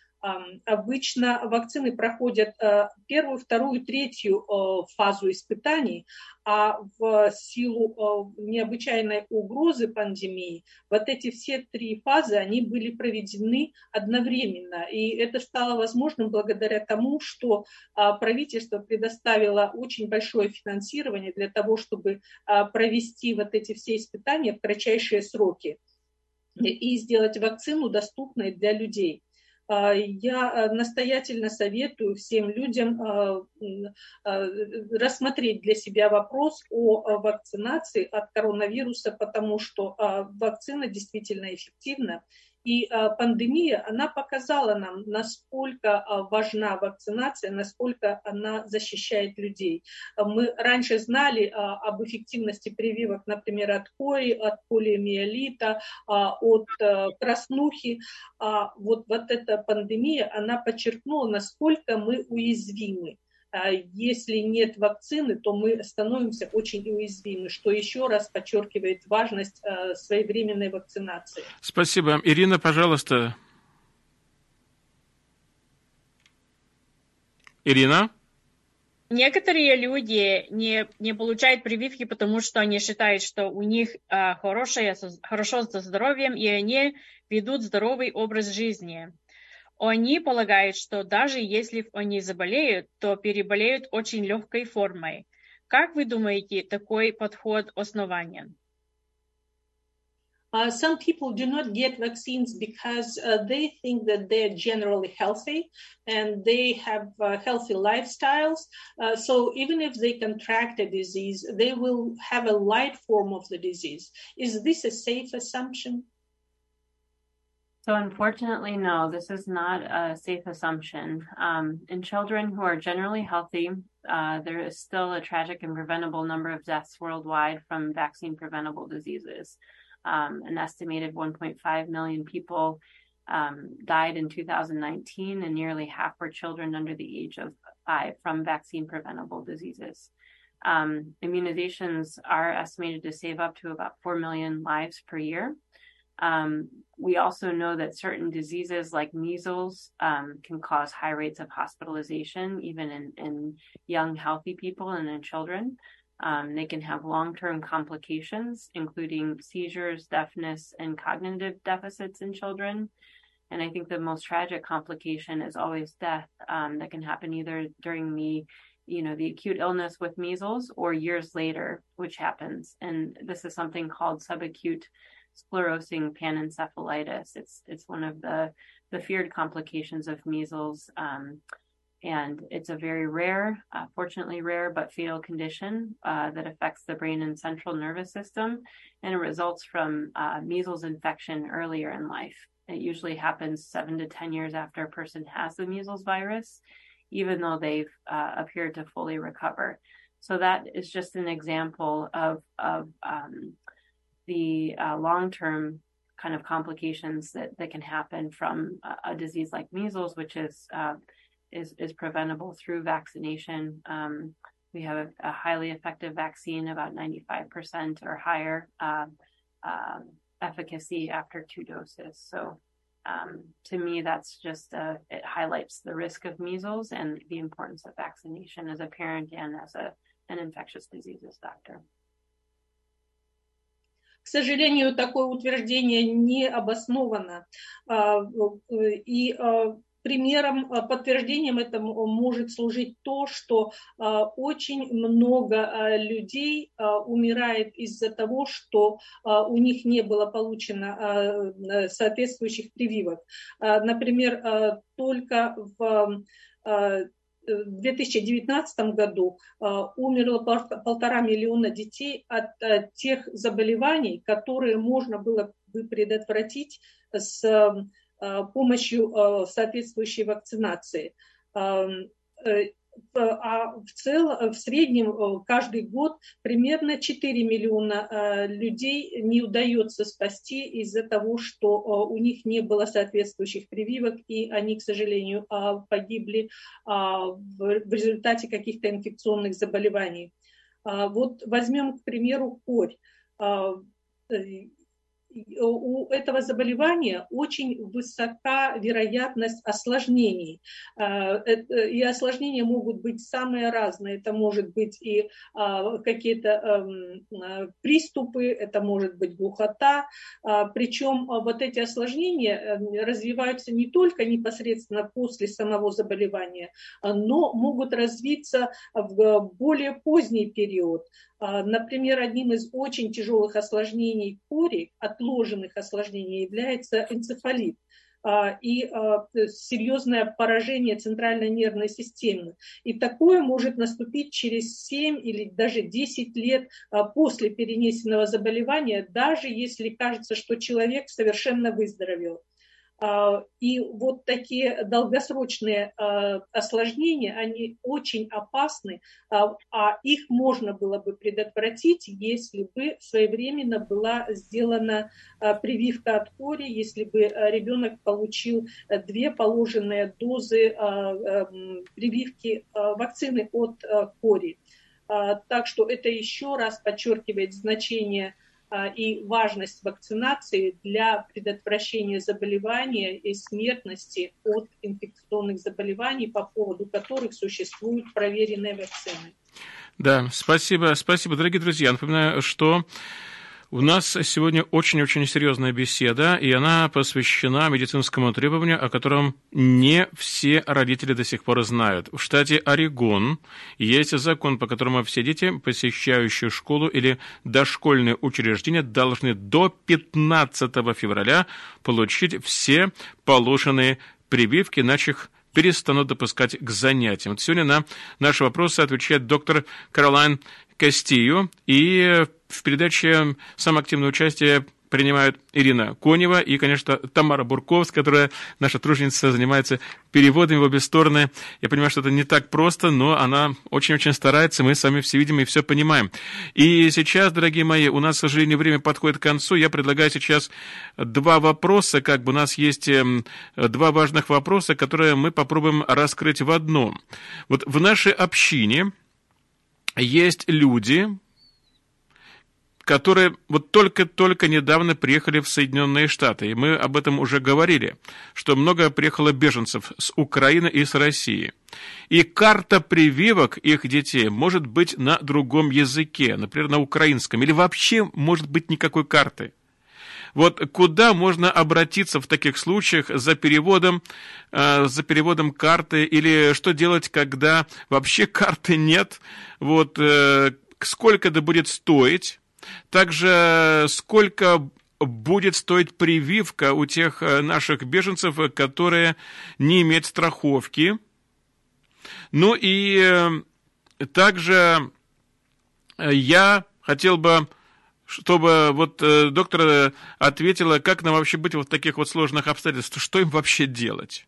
Обычно вакцины проходят э, первую, вторую, третью э, фазу испытаний, а в силу э, необычайной угрозы пандемии вот эти все три фазы, они были проведены одновременно. И это стало возможным благодаря тому, что правительство предоставило очень большое финансирование для того, чтобы провести вот эти все испытания в кратчайшие сроки и сделать вакцину доступной для людей. А, я э, настоятельно советую всем людям а, а, рассмотреть для себя вопрос о вакцинации от коронавируса, потому что вакцина действительно эффективна и а, пандемия, она показала нам, насколько а, важна вакцинация, насколько она защищает людей. Мы раньше знали а, об эффективности прививок, например, от кори, от полиомиелита, от краснухи. Вот, вот эта пандемия, она подчеркнула, насколько мы уязвимы. А если нет вакцины, то мы становимся очень уязвимы, что еще раз подчеркивает важность э, своевременной вакцинации. Спасибо. Ирина, пожалуйста. Ирина? Некоторые люди не, не получают прививки, потому что они считают, что у них а, хорошее, хорошо со здоровьем, и они ведут здоровый образ жизни. Они полагают, что даже если они заболеют, то переболеют очень легкой формой. Как вы думаете, такой подход основанен? Uh, some people do not get vaccines because uh, they think that they're generally healthy and they have uh, healthy lifestyles. Uh, so even if they contract a disease, they will have a light form of the disease. Is this a safe assumption? So, unfortunately, no, this is not a safe assumption. Um, in children who are generally healthy, uh, there is still a tragic and preventable number of deaths worldwide from vaccine preventable diseases. Um, an estimated 1.5 million people um, died in 2019, and nearly half were children under the age of five from vaccine preventable diseases. Um, immunizations are estimated to save up to about 4 million lives per year. Um, we also know that certain diseases like measles um, can cause high rates of hospitalization, even in, in young, healthy people and in children. Um, they can have long term complications, including seizures, deafness, and cognitive deficits in children. And I think the most tragic complication is always death um, that can happen either during the you know the acute illness with measles or years later which happens and this is something called subacute sclerosing panencephalitis. It's it's one of the the feared complications of measles, um, and it's a very rare, uh, fortunately rare but fatal condition uh, that affects the brain and central nervous system, and it results from uh, measles infection earlier in life. It usually happens seven to ten years after a person has the measles virus, even though they've uh, appeared to fully recover. So that is just an example of of um, the uh, long-term kind of complications that, that can happen from a, a disease like measles, which is uh, is is preventable through vaccination. Um, we have a, a, highly effective vaccine, about 95% or higher uh, efficacy after two doses. So, um, to me, that's just uh, it highlights the risk of measles and the importance of vaccination as a parent and as a an infectious diseases doctor. К сожалению, такое утверждение не обосновано. А, и а, примером, подтверждением этому может служить то, что очень много людей умирает из-за того, что у них не было получено соответствующих прививок. Например, только в 2019 году умерло полтора миллиона детей от тех заболеваний, которые можно было бы предотвратить с помощью соответствующей вакцинации а в целом, в среднем э, каждый год примерно 4 миллиона э, людей не удается спасти из-за того, что э, у них не было соответствующих прививок, и они, к сожалению, погибли в результате каких-то инфекционных заболеваний. Вот возьмем, к примеру, корь у этого заболевания очень высока вероятность осложнений. А, и осложнения могут быть самые разные. Это может быть и а, какие-то эм, а, приступы, это может быть глухота. Причем вот эти осложнения эм, развиваются не только непосредственно после самого заболевания, но могут развиться в более поздний период. А, например, одним из очень тяжелых осложнений кори, отложенных осложнений, является энцефалит а, и а, серьезное поражение центральной нервной системы. И такое может наступить через 7 или даже 10 лет после перенесенного заболевания, даже если кажется, что человек совершенно выздоровел. А, и вот такие долгосрочные а, осложнения, они очень опасны, а, а их можно было бы предотвратить, если бы своевременно была сделана прививка от кори, если бы ребенок получил две положенные дозы прививки вакцины от кори. Так что это еще раз подчеркивает значение и важность вакцинации для предотвращения заболевания и смертности от инфекционных заболеваний, по поводу которых существуют проверенные вакцины. Да, спасибо, спасибо, дорогие друзья. Напоминаю, что у нас сегодня очень-очень серьезная беседа, и она посвящена медицинскому требованию, о котором не все родители до сих пор знают. В штате Орегон есть закон, по которому все дети, посещающие школу или дошкольные учреждения, должны до 15 февраля получить все положенные прививки, иначе их перестанут допускать к занятиям. Сегодня на наши вопросы отвечает доктор Каролайн Кастию, и в передаче самое активное участие принимают Ирина Конева и, конечно, Тамара Бурков, которая наша труженица, занимается переводами в обе стороны. Я понимаю, что это не так просто, но она очень-очень старается, мы сами все видим и все понимаем. И сейчас, дорогие мои, у нас, к сожалению, время подходит к концу. Я предлагаю сейчас два вопроса, как бы у нас есть эм, два важных вопроса, которые мы попробуем раскрыть в одном. Вот в нашей общине есть люди, которые вот только-только недавно приехали в Соединенные Штаты. И мы об этом уже говорили, что много приехало беженцев с Украины и с России. И карта прививок их детей может быть на другом языке, например, на украинском, или вообще может быть никакой карты. Вот куда можно обратиться в таких случаях за переводом, э, за переводом карты, или что делать, когда вообще карты нет, вот э, сколько это будет стоить, также сколько будет стоить прививка у тех э, наших беженцев, которые не имеют страховки. Ну и э, также я хотел бы, чтобы вот э, доктор ответила, как нам вообще быть в таких вот сложных обстоятельствах, что им вообще делать?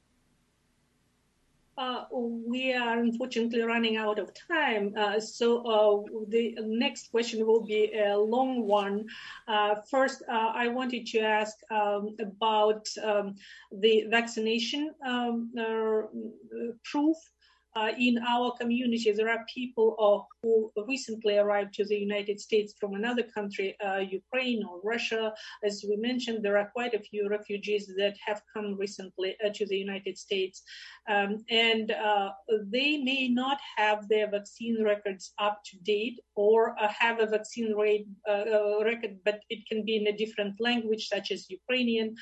Uh, we are unfortunately running out of time. Uh, so uh, the next question will be a long one. Uh, first, uh, I wanted to ask um, about um, the vaccination um, uh, proof uh, in our community, there are people uh, who recently arrived to the United States from another country, uh, Ukraine or Russia. As we mentioned, there are quite a few refugees that have come recently uh, to the United States. Um, and uh, they may not have their vaccine records up to date or uh, have a vaccine rate, record, but it can be in a different language, such as Ukrainian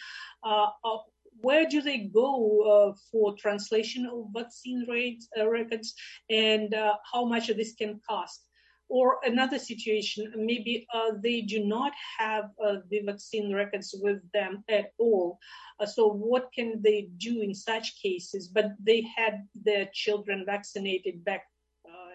where do they go uh, for translation of vaccine rates, uh, records and uh, how much of this can cost? Or another situation, maybe uh, they do not have uh, the vaccine records with them at all. Uh, so what can they do in such cases? But they had their children vaccinated back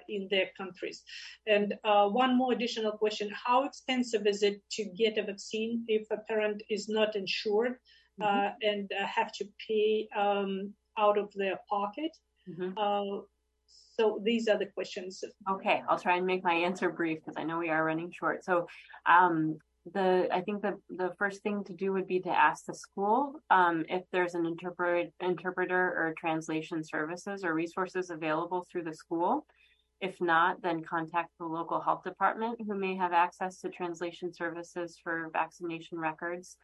in their countries. And uh, one more additional question How expensive is it to get a vaccine if a parent is not insured mm-hmm. uh, and uh, have to pay um, out of their pocket? Mm-hmm. so these are the questions. Okay, I'll try and make my answer brief because I know we are running short. So um, the I think the the first thing to do would be to ask the school um, if there's an interpret interpreter or translation services or resources available through the school. If not, then contact the local health department who may have access to translation services for vaccination records.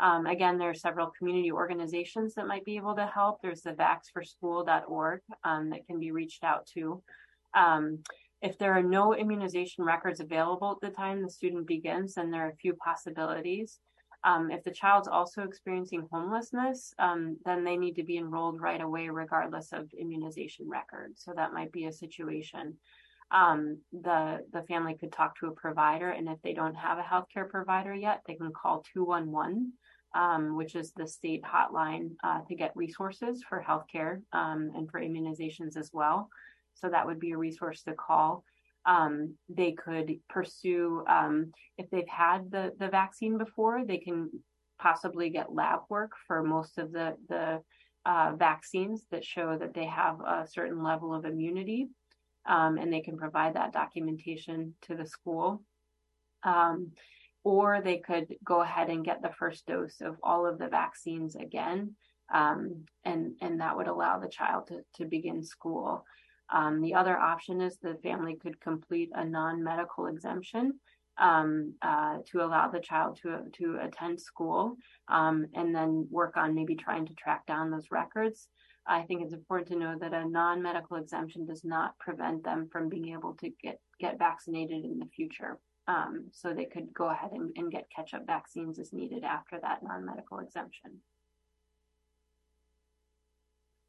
Um, again, there are several community organizations that might be able to help. There's the vaxforschool.org um, that can be reached out to. Um, if there are no immunization records available at the time the student begins, then there are a few possibilities. Um, if the child's also experiencing homelessness, um, then they need to be enrolled right away, regardless of immunization records. So that might be a situation. Um, the the family could talk to a provider, and if they don't have a healthcare provider yet, they can call 211, um, which is the state hotline uh, to get resources for healthcare um, and for immunizations as well. So that would be a resource to call um, they could pursue um, if they've had the the vaccine before they can possibly get lab work for most of the the uh, vaccines that show that they have a certain level of immunity um, and they can provide that documentation to the school um, or they could go ahead and get the first dose of all of the vaccines again um, and and that would allow the child to, to begin school um, the other option is the family could complete a non-medical exemption um, uh, to allow the child to to attend school, um, and then work on maybe trying to track down those records. I think it's important to know that a non-medical exemption does not prevent them from being able to get get vaccinated in the future. Um, so they could go ahead and, and get catch-up vaccines as needed after that non-medical exemption.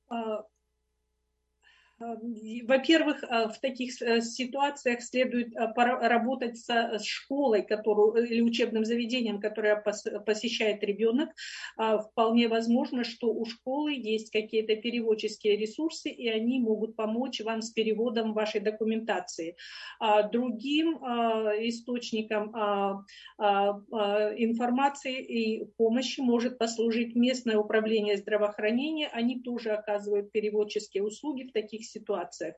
Uh, Во-первых, в таких ситуациях следует работать с школой, которую, или учебным заведением, которое посещает ребенок. Вполне возможно, что у школы есть какие-то переводческие ресурсы, и они могут помочь вам с переводом вашей документации. Другим источником информации и помощи может послужить местное управление здравоохранения. Они тоже оказывают переводческие услуги в таких ситуациях.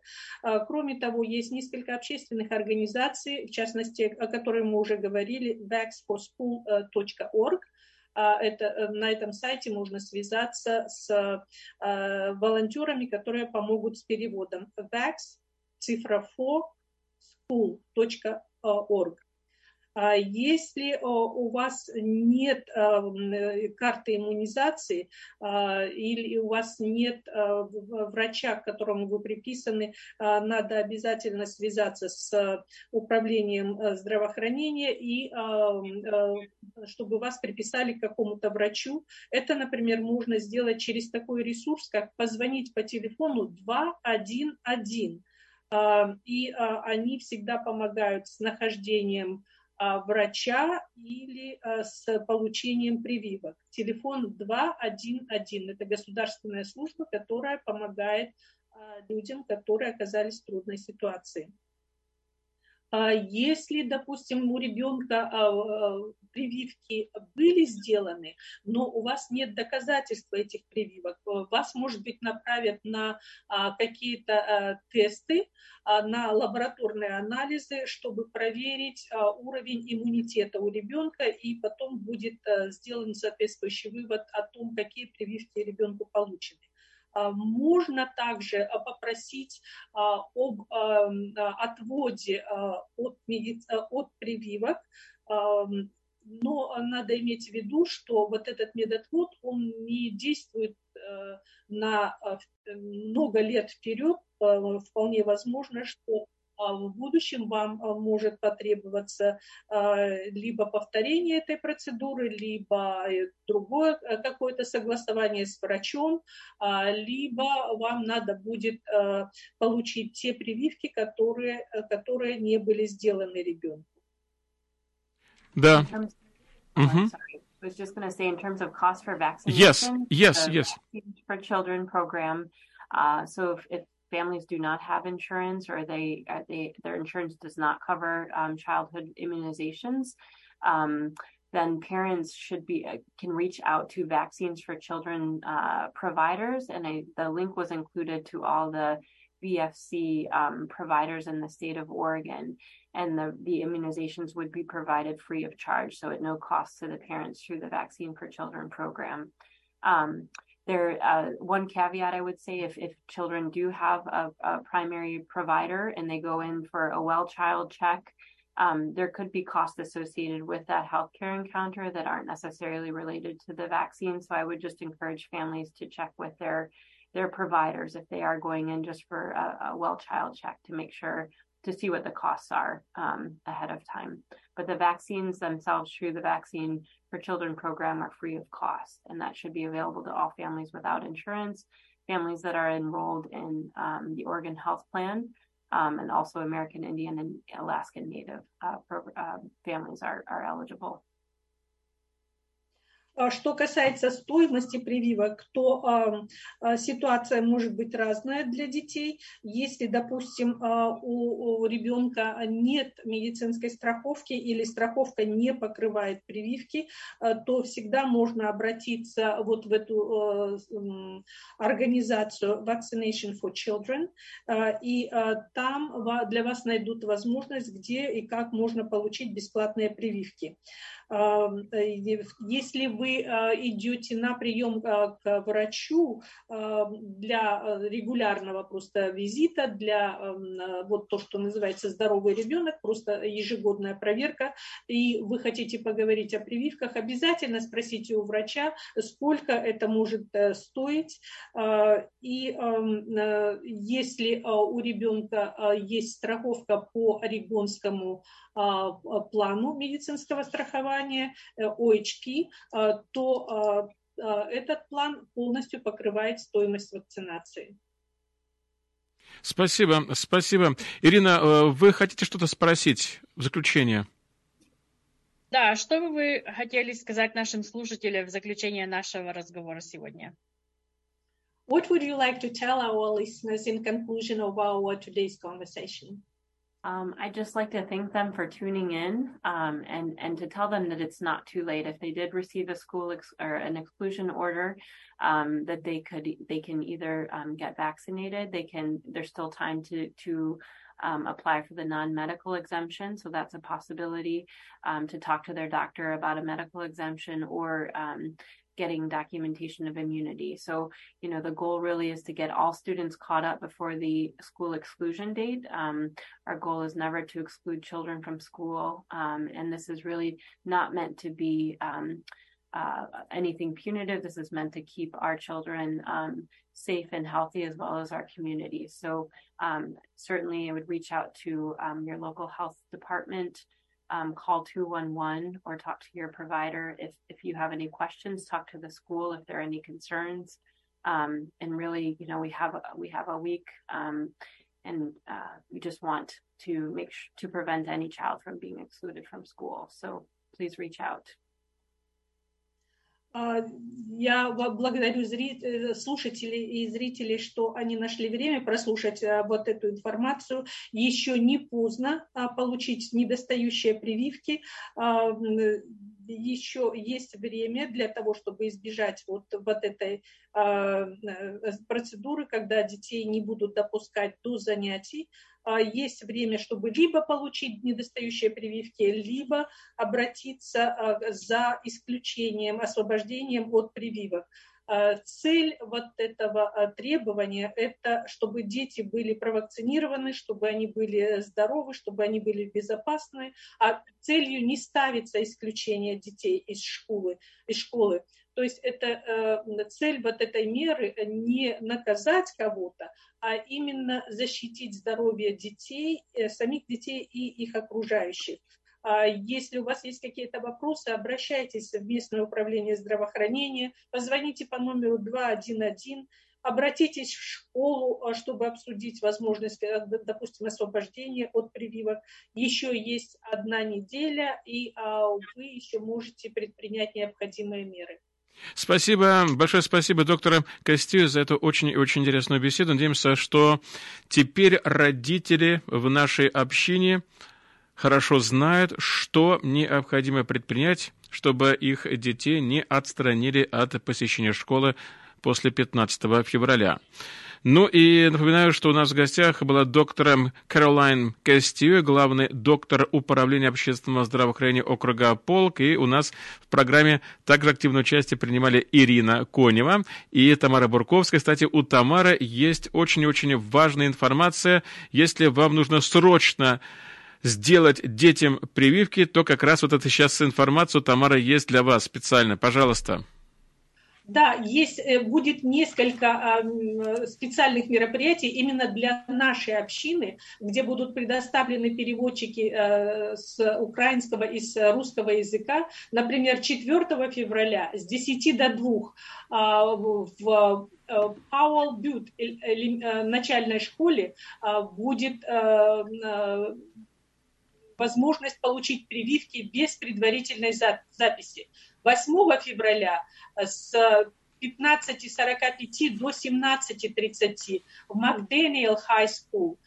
Кроме того, есть несколько общественных организаций, в частности, о которых мы уже говорили, vaxforschool.org, это, на этом сайте можно связаться с э, волонтерами, которые помогут с переводом. vax, цифра 4, school.org. А если у вас нет э, карты иммунизации или у вас нет врача, к которому вы приписаны, надо обязательно связаться с управлением э, здравоохранения и э, чтобы вас приписали к какому-то врачу. Это, например, можно сделать через такой ресурс, как позвонить по телефону 211. И они всегда помогают с нахождением врача или с получением прививок. Телефон 211 – это государственная служба, которая помогает людям, которые оказались в трудной ситуации. Если, допустим, у ребенка прививки были сделаны, но у вас нет доказательства этих прививок, вас, может быть, направят на какие-то тесты, на лабораторные анализы, чтобы проверить уровень иммунитета у ребенка, и потом будет сделан соответствующий вывод о том, какие прививки ребенку получены. Можно также попросить об отводе от, от прививок, но надо иметь в виду, что вот этот медотвод, он не действует на много лет вперед. Вполне возможно, что в будущем вам может потребоваться либо повторение этой процедуры, либо другое какое-то согласование с врачом, либо вам надо будет получить те прививки, которые, которые не были сделаны ребенку. Да. Mm-hmm. I was just going to say, in terms of cost for vaccination. Yes, yes, yes. For Children program. Uh, so if, if, families do not have insurance or they, uh, they their insurance does not cover um, childhood immunizations, um, then parents should be uh, can reach out to vaccines for children uh, providers, and I, the link was included to all the VFC um, providers in the state of Oregon and the, the immunizations would be provided free of charge, so at no cost to the parents through the Vaccine for Children program. Um, there, uh, one caveat I would say, if, if children do have a, a primary provider and they go in for a well child check, um, there could be costs associated with that healthcare encounter that aren't necessarily related to the vaccine. So I would just encourage families to check with their their providers if they are going in just for a, a well child check to make sure to see what the costs are um, ahead of time. But the vaccines themselves through the Vaccine for Children program are free of cost, and that should be available to all families without insurance, families that are enrolled in um, the Oregon Health Plan, um, and also American Indian and Alaskan Native uh, pro- uh, families are, are eligible. Что касается стоимости прививок, то э, ситуация может быть разная для детей. Если, допустим, э, у, ребенка нет медицинской страховки или страховка не покрывает прививки, то всегда можно обратиться вот в эту организацию Vaccination for Children, и там для вас найдут возможность, где и как можно получить бесплатные прививки. Если вы идете на прием к врачу для регулярного просто визита, для вот то, что называется здоровый ребенок, просто ежегодная проверка, и вы хотите поговорить о прививках, обязательно спросите у врача, сколько это может стоить. И если у ребенка есть страховка по орегонскому плану медицинского страхования, ОХП, то этот план полностью покрывает стоимость вакцинации. Спасибо, спасибо. Ирина, вы хотите что-то спросить в заключение? Да, что бы вы хотели сказать нашим слушателям в заключение нашего разговора сегодня? What would you like to tell our listeners in conclusion of our today's conversation? Um, I'd just like to thank them for tuning in um, and and to tell them that it's not too late. If they did receive a school ex- or an exclusion order, um, that they could they can either um, get vaccinated. They can. There's still time to to um, apply for the non-medical exemption, so that's a possibility um, to talk to their doctor about a medical exemption or getting documentation of immunity. So, you know, the goal really is to get all students caught up before the school exclusion date. Um, our goal is never to exclude children from school. Um, and this is really not meant to be um, uh, anything punitive. This is meant to keep our children um, safe and healthy as well as our communities. So, um, certainly, I would reach out to um, your local health department um, call 211 or talk to your provider. If, if you have any questions, talk to the school if there are any concerns. Um, and really, you know, we have a, we have a week, um, and uh, we just want to make sh- to prevent any child from being excluded from school. So please reach out. Я благодарю зрителей, слушателей и зрителей, что они нашли время прослушать вот эту информацию. Еще не поздно получить недостающие прививки. Еще есть время для того, чтобы избежать вот, вот этой процедуры, когда детей не будут допускать до занятий. есть время, чтобы либо получить недостающие прививки, либо обратиться за исключением, освобождением от прививок. Цель вот этого требования – это чтобы дети были провакцинированы, чтобы они были здоровы, чтобы они были безопасны, а целью не ставится исключение детей из школы, из школы. То есть это э, цель вот этой меры не наказать кого-то, а именно защитить здоровье детей, э, самих детей и их окружающих. А если у вас есть какие-то вопросы, обращайтесь в местное управление здравоохранения, позвоните по номеру 211, обратитесь в школу, а, чтобы обсудить возможность, э, допустим, освобождения от прививок. Еще есть одна неделя, и а, вы еще можете предпринять необходимые меры. Спасибо, большое спасибо доктору Костю за эту очень и очень интересную беседу. Надеемся, что теперь родители в нашей общине хорошо знают, что необходимо предпринять, чтобы их детей не отстранили от посещения школы после 15 февраля. Ну и напоминаю, что у нас в гостях была доктором Кэролайн Кастью, главный доктор управления общественного здравоохранения округа Полк. И у нас в программе также активное участие принимали Ирина Конева и Тамара Бурковская. Кстати, у Тамары есть очень-очень важная информация. Если вам нужно срочно сделать детям прививки, то как раз вот это сейчас информацию Тамара есть для вас специально. Пожалуйста. Да, есть, э, будет несколько специальных мероприятий именно для нашей общины, где будут предоставлены переводчики э, с украинского и с русского языка. Например, 4 февраля с 10 до 2 а, в Powell Butte, э, начальной школе, а, будет возможность получить прививки без предварительной записи. 8 февраля с 15.45 до 17.30 в McDaniel High School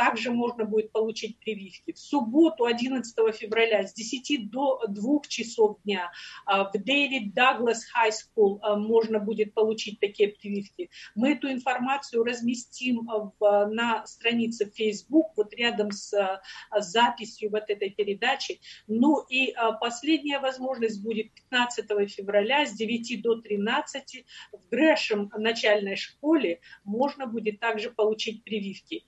также можно будет получить прививки. В субботу, 11 февраля, с 10 до 2 часов дня а, в David Douglas High School можно будет получить такие прививки. Мы эту информацию разместим а, в, на странице Facebook, вот рядом с а, записью вот этой передачи. Ну и последняя возможность будет 15 февраля с 9 до 13 в Грэшем начальной школе можно будет также получить прививки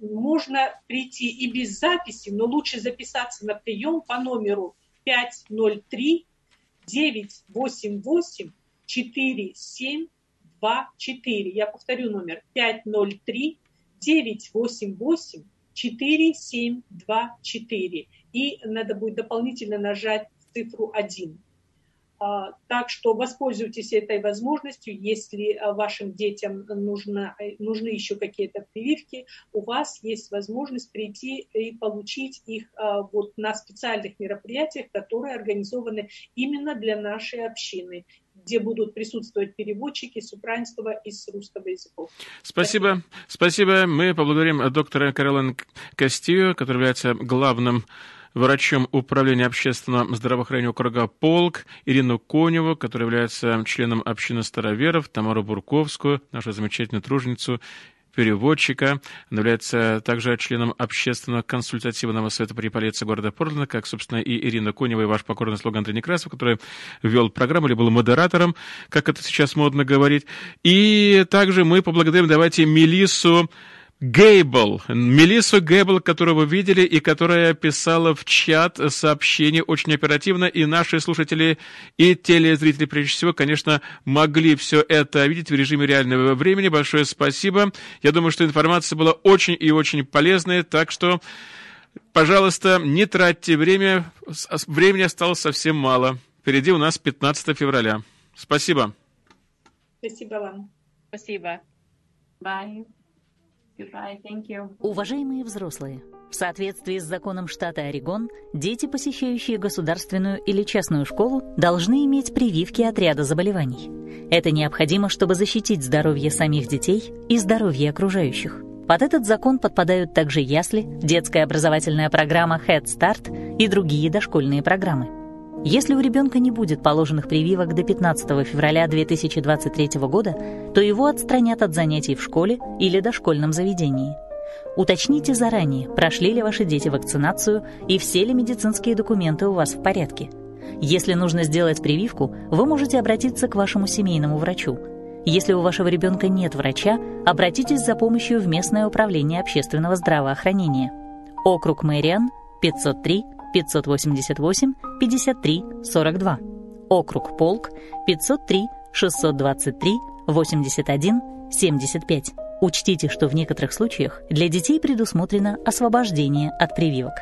можно прийти и без записи, но лучше записаться на прием по номеру 503 988 4724. Я повторю номер 503 988 4724. И надо будет дополнительно нажать цифру 1. А, так что воспользуйтесь этой возможностью, если а, вашим детям нужно, э, нужны еще какие-то прививки, у вас есть возможность прийти и получить их а, вот на специальных мероприятиях, которые организованы именно для нашей общины где будут присутствовать переводчики с украинского и с русского языков. Спасибо. Спасибо. Мы поблагодарим доктора Каролин Костью, который является главным врачом Управления общественного здравоохранения округа Полк, Ирину Коневу, которая является членом общины староверов, Тамару Бурковскую, нашу замечательную труженицу, переводчика. Она является также членом общественного консультативного совета при полиции города Портланда, как, собственно, и Ирина Конева, и ваш покорный слуга Андрей Некрасов, который вел программу или был модератором, как это сейчас модно говорить. И также мы поблагодарим, давайте, Мелиссу Гейбл, Мелиссу Гейбл, которую вы видели и которая писала в чат сообщение очень оперативно, и наши слушатели и телезрители, прежде всего, конечно, могли все это видеть в режиме реального времени. Большое спасибо. Я думаю, что информация была очень и очень полезная, так что, пожалуйста, не тратьте время, времени осталось совсем мало. Впереди у нас 15 февраля. Спасибо. Спасибо вам. Спасибо. Bye. Уважаемые взрослые, в соответствии с законом штата Орегон, дети, посещающие государственную или частную школу, должны иметь прививки от ряда заболеваний. Это необходимо, чтобы защитить здоровье самих детей и здоровье окружающих. Под этот закон подпадают также ясли, детская образовательная программа Head Start и другие дошкольные программы. Если у ребенка не будет положенных прививок до 15 февраля 2023 года, то его отстранят от занятий в школе или дошкольном заведении. Уточните заранее, прошли ли ваши дети вакцинацию и все ли медицинские документы у вас в порядке. Если нужно сделать прививку, вы можете обратиться к вашему семейному врачу. Если у вашего ребенка нет врача, обратитесь за помощью в местное управление общественного здравоохранения. Округ Мэриан 503 588 53 42. Округ Полк 503 623 81 75. Учтите, что в некоторых случаях для детей предусмотрено освобождение от прививок.